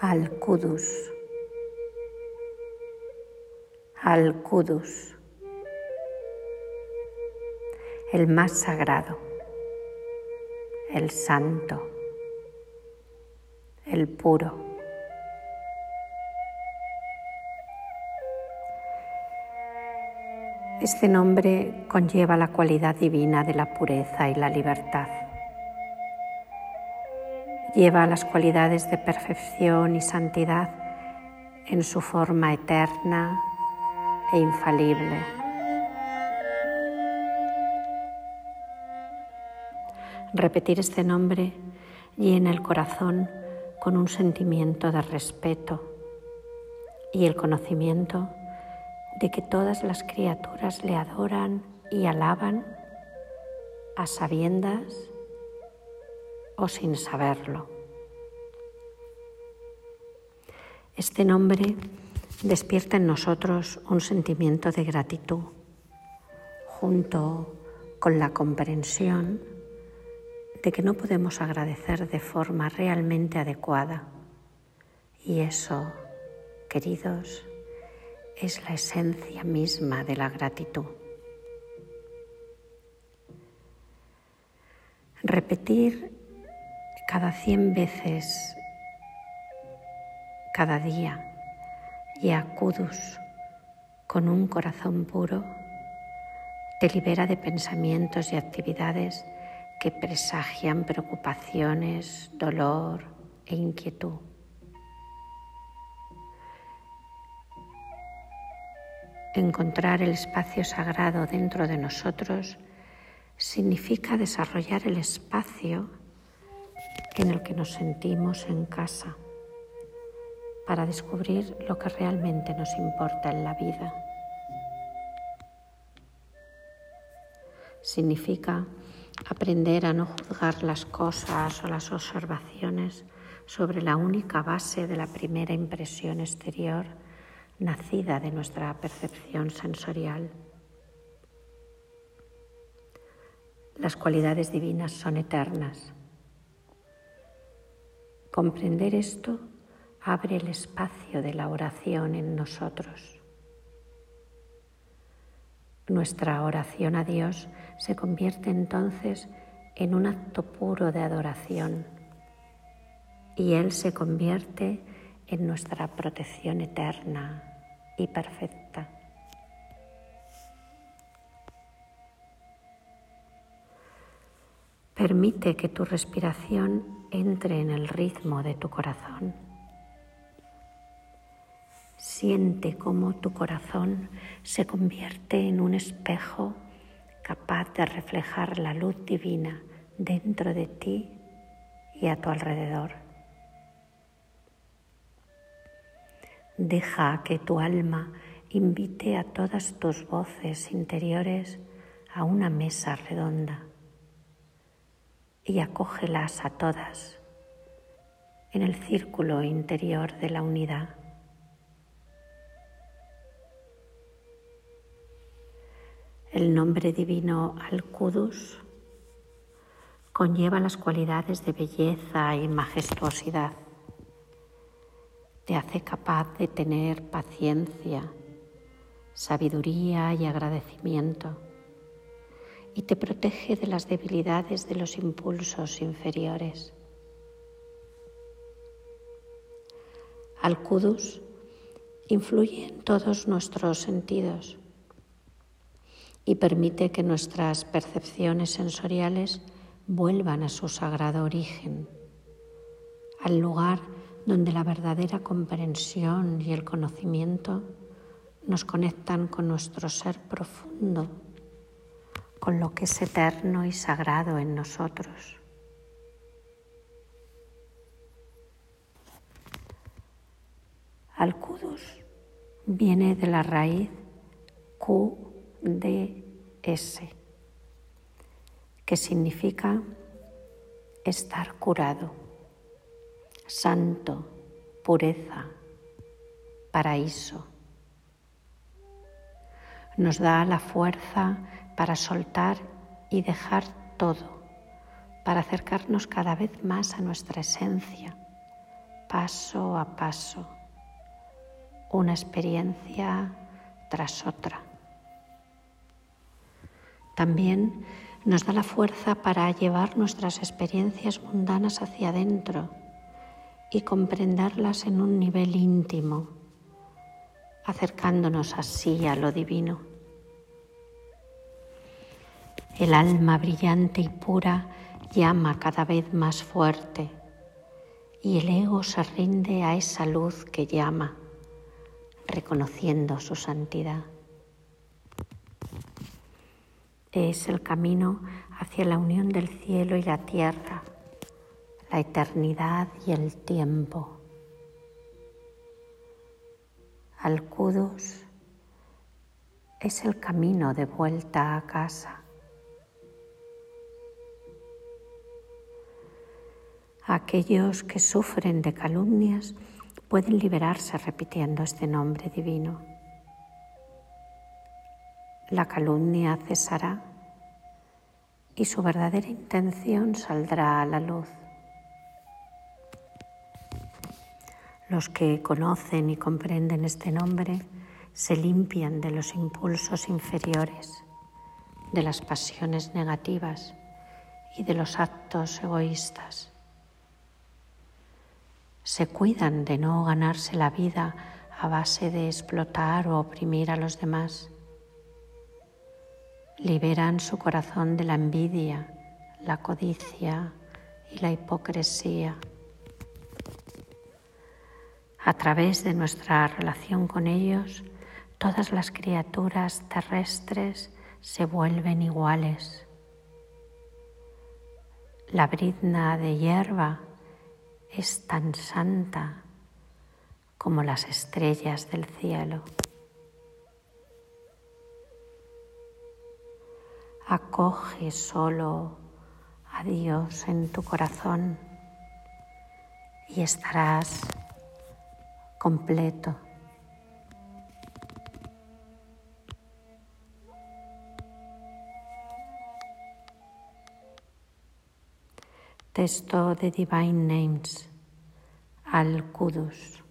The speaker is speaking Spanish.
al Kudus, al Kudus, el más sagrado, el santo, el puro. Este nombre conlleva la cualidad divina de la pureza y la libertad lleva las cualidades de perfección y santidad en su forma eterna e infalible. Repetir este nombre llena el corazón con un sentimiento de respeto y el conocimiento de que todas las criaturas le adoran y alaban a sabiendas o sin saberlo. Este nombre despierta en nosotros un sentimiento de gratitud junto con la comprensión de que no podemos agradecer de forma realmente adecuada. Y eso, queridos, es la esencia misma de la gratitud. Repetir cada cien veces cada día y acudus con un corazón puro, te libera de pensamientos y actividades que presagian preocupaciones, dolor e inquietud. Encontrar el espacio sagrado dentro de nosotros significa desarrollar el espacio en el que nos sentimos en casa para descubrir lo que realmente nos importa en la vida. Significa aprender a no juzgar las cosas o las observaciones sobre la única base de la primera impresión exterior nacida de nuestra percepción sensorial. Las cualidades divinas son eternas Comprender esto abre el espacio de la oración en nosotros. Nuestra oración a Dios se convierte entonces en un acto puro de adoración y Él se convierte en nuestra protección eterna y perfecta. Permite que tu respiración entre en el ritmo de tu corazón. Siente cómo tu corazón se convierte en un espejo capaz de reflejar la luz divina dentro de ti y a tu alrededor. Deja que tu alma invite a todas tus voces interiores a una mesa redonda y acógelas a todas en el círculo interior de la unidad. El nombre divino Al-Qudus conlleva las cualidades de belleza y majestuosidad. Te hace capaz de tener paciencia, sabiduría y agradecimiento y te protege de las debilidades de los impulsos inferiores. Al-Qudus influye en todos nuestros sentidos y permite que nuestras percepciones sensoriales vuelvan a su sagrado origen, al lugar donde la verdadera comprensión y el conocimiento nos conectan con nuestro ser profundo con lo que es eterno y sagrado en nosotros. Al-Qudus viene de la raíz QDS, que significa estar curado, santo, pureza, paraíso. Nos da la fuerza para soltar y dejar todo, para acercarnos cada vez más a nuestra esencia, paso a paso, una experiencia tras otra. También nos da la fuerza para llevar nuestras experiencias mundanas hacia adentro y comprenderlas en un nivel íntimo, acercándonos así a lo divino. El alma brillante y pura llama cada vez más fuerte y el ego se rinde a esa luz que llama, reconociendo su santidad es el camino hacia la unión del cielo y la tierra, la eternidad y el tiempo. Al Kudus es el camino de vuelta a casa. Aquellos que sufren de calumnias pueden liberarse repitiendo este nombre divino la calumnia cesará y su verdadera intención saldrá a la luz. Los que conocen y comprenden este nombre se limpian de los impulsos inferiores, de las pasiones negativas y de los actos egoístas. Se cuidan de no ganarse la vida a base de explotar o oprimir a los demás liberan su corazón de la envidia, la codicia y la hipocresía. A través de nuestra relación con ellos, todas las criaturas terrestres se vuelven iguales. La brizna de hierba es tan santa como las estrellas del cielo. Acoge solo a Dios en tu corazón y estarás completo. Texto de Divine Names al Kudus.